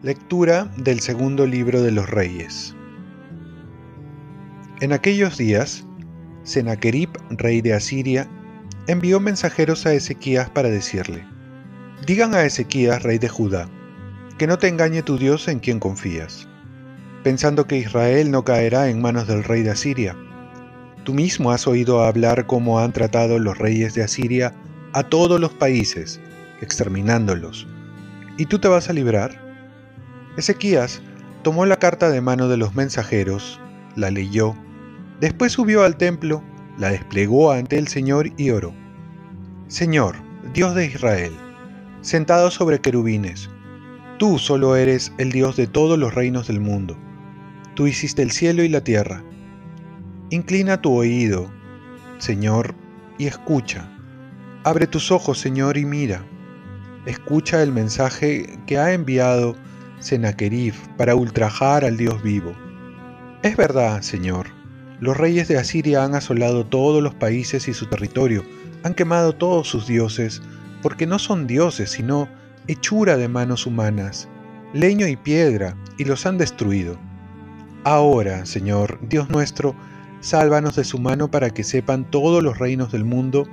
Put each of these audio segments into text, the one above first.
Lectura del segundo libro de los Reyes. En aquellos días, Sennacherib, rey de Asiria, envió mensajeros a Ezequías para decirle: Digan a Ezequías, rey de Judá, que no te engañe tu Dios en quien confías, pensando que Israel no caerá en manos del rey de Asiria. Tú mismo has oído hablar cómo han tratado los reyes de Asiria a todos los países, exterminándolos. ¿Y tú te vas a librar? Ezequías tomó la carta de mano de los mensajeros, la leyó, después subió al templo, la desplegó ante el Señor y oró. Señor, Dios de Israel, sentado sobre querubines, tú solo eres el Dios de todos los reinos del mundo. Tú hiciste el cielo y la tierra. Inclina tu oído, Señor, y escucha. Abre tus ojos, Señor, y mira. Escucha el mensaje que ha enviado Sennacherib para ultrajar al Dios vivo. Es verdad, Señor, los reyes de Asiria han asolado todos los países y su territorio, han quemado todos sus dioses, porque no son dioses, sino hechura de manos humanas, leño y piedra, y los han destruido. Ahora, Señor, Dios nuestro, sálvanos de su mano para que sepan todos los reinos del mundo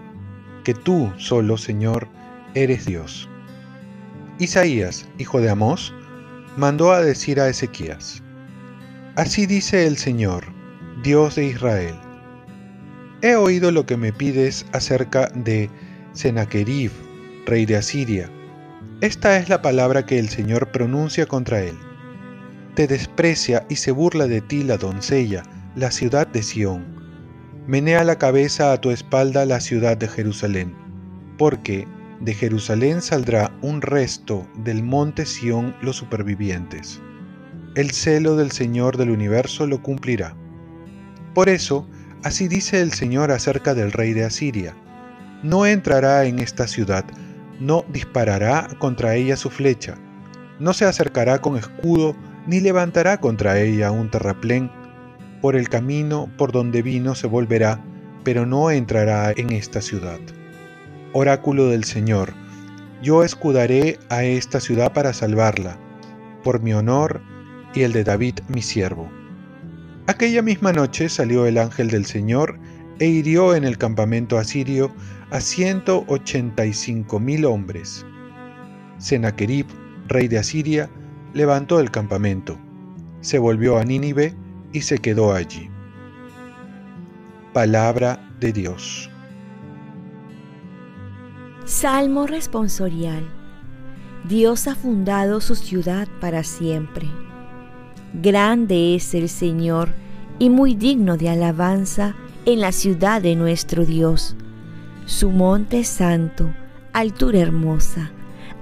que tú solo, Señor, eres Dios. Isaías, hijo de Amós, mandó a decir a Ezequías, Así dice el Señor, Dios de Israel, he oído lo que me pides acerca de Sennacherib, rey de Asiria. Esta es la palabra que el Señor pronuncia contra él. Te desprecia y se burla de ti la doncella, la ciudad de Sión. Menea la cabeza a tu espalda la ciudad de Jerusalén, porque de Jerusalén saldrá un resto del monte Sión los supervivientes. El celo del Señor del universo lo cumplirá. Por eso, así dice el Señor acerca del rey de Asiria. No entrará en esta ciudad, no disparará contra ella su flecha, no se acercará con escudo, ni levantará contra ella un terraplén. Por el camino por donde vino se volverá, pero no entrará en esta ciudad oráculo del Señor, yo escudaré a esta ciudad para salvarla, por mi honor y el de David mi siervo. Aquella misma noche salió el ángel del Señor e hirió en el campamento asirio a ciento ochenta y cinco mil hombres. Sennacherib, rey de Asiria, levantó el campamento, se volvió a Nínive y se quedó allí. Palabra de Dios. Salmo responsorial. Dios ha fundado su ciudad para siempre. Grande es el Señor y muy digno de alabanza en la ciudad de nuestro Dios. Su monte santo, altura hermosa,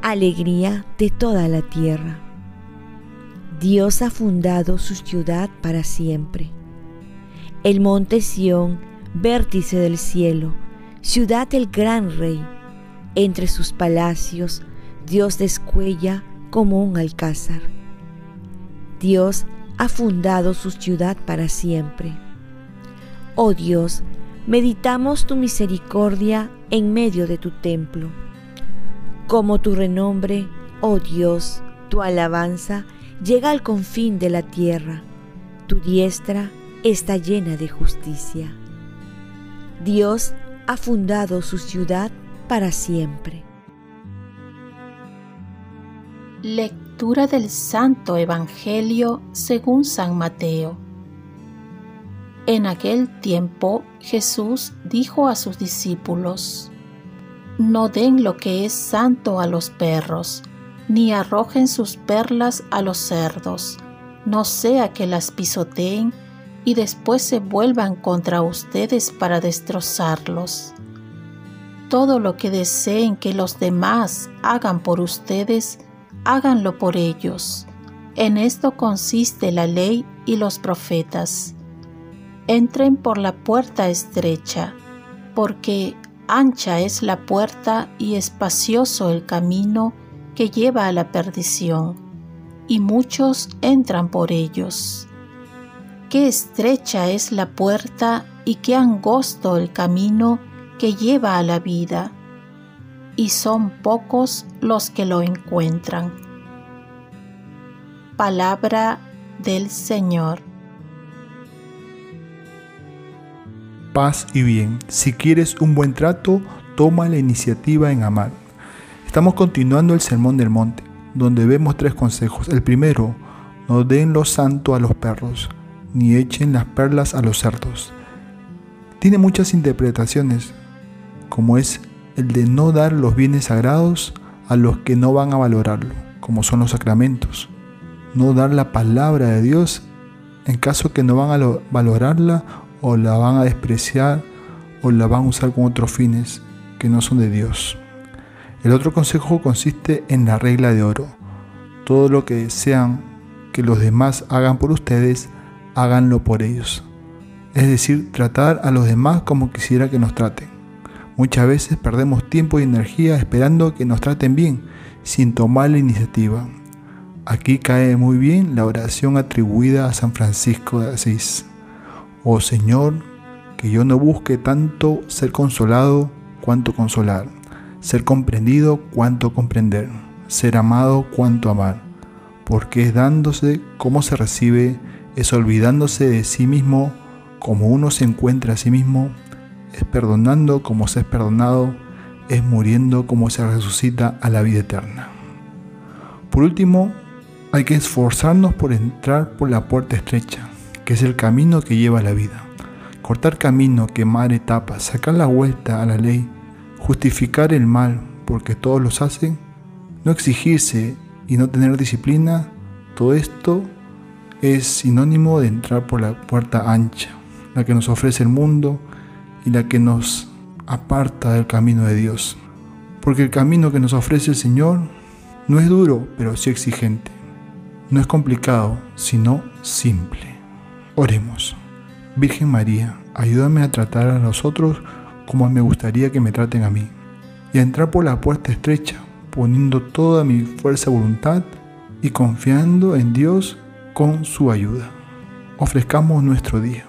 alegría de toda la tierra. Dios ha fundado su ciudad para siempre. El monte Sión, vértice del cielo, ciudad del gran rey entre sus palacios, Dios descuella como un alcázar. Dios ha fundado su ciudad para siempre. Oh Dios, meditamos tu misericordia en medio de tu templo. Como tu renombre, oh Dios, tu alabanza llega al confín de la tierra. Tu diestra está llena de justicia. Dios ha fundado su ciudad para siempre. Lectura del Santo Evangelio según San Mateo. En aquel tiempo Jesús dijo a sus discípulos, No den lo que es santo a los perros, ni arrojen sus perlas a los cerdos, no sea que las pisoteen y después se vuelvan contra ustedes para destrozarlos todo lo que deseen que los demás hagan por ustedes, háganlo por ellos. En esto consiste la ley y los profetas. Entren por la puerta estrecha, porque ancha es la puerta y espacioso el camino que lleva a la perdición, y muchos entran por ellos. qué estrecha es la puerta y qué angosto el camino que lleva a la vida, y son pocos los que lo encuentran. Palabra del Señor. Paz y bien. Si quieres un buen trato, toma la iniciativa en amar. Estamos continuando el Sermón del Monte, donde vemos tres consejos. El primero, no den lo santo a los perros, ni echen las perlas a los cerdos. Tiene muchas interpretaciones, como es el de no dar los bienes sagrados a los que no van a valorarlo, como son los sacramentos. No dar la palabra de Dios en caso que no van a valorarla o la van a despreciar o la van a usar con otros fines que no son de Dios. El otro consejo consiste en la regla de oro. Todo lo que desean que los demás hagan por ustedes, háganlo por ellos. Es decir, tratar a los demás como quisiera que nos traten. Muchas veces perdemos tiempo y energía esperando que nos traten bien, sin tomar la iniciativa. Aquí cae muy bien la oración atribuida a San Francisco de Asís. Oh Señor, que yo no busque tanto ser consolado cuanto consolar ser comprendido cuanto comprender, ser amado cuanto amar, porque es dándose como se recibe, es olvidándose de sí mismo como uno se encuentra a sí mismo, es perdonando como se es perdonado, es muriendo como se resucita a la vida eterna. Por último, hay que esforzarnos por entrar por la puerta estrecha, que es el camino que lleva a la vida. Cortar camino, quemar etapas, sacar la vuelta a la ley, justificar el mal porque todos los hacen, no exigirse y no tener disciplina, todo esto es sinónimo de entrar por la puerta ancha, la que nos ofrece el mundo y la que nos aparta del camino de Dios. Porque el camino que nos ofrece el Señor no es duro, pero sí exigente. No es complicado, sino simple. Oremos. Virgen María, ayúdame a tratar a los otros como me gustaría que me traten a mí, y a entrar por la puerta estrecha, poniendo toda mi fuerza voluntad y confiando en Dios con su ayuda. Ofrezcamos nuestro día.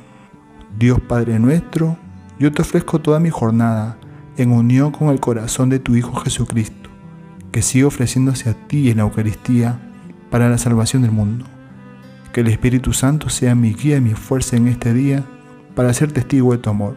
Dios Padre nuestro, yo te ofrezco toda mi jornada en unión con el corazón de tu Hijo Jesucristo, que sigue ofreciéndose a ti en la Eucaristía para la salvación del mundo. Que el Espíritu Santo sea mi guía y mi fuerza en este día para ser testigo de tu amor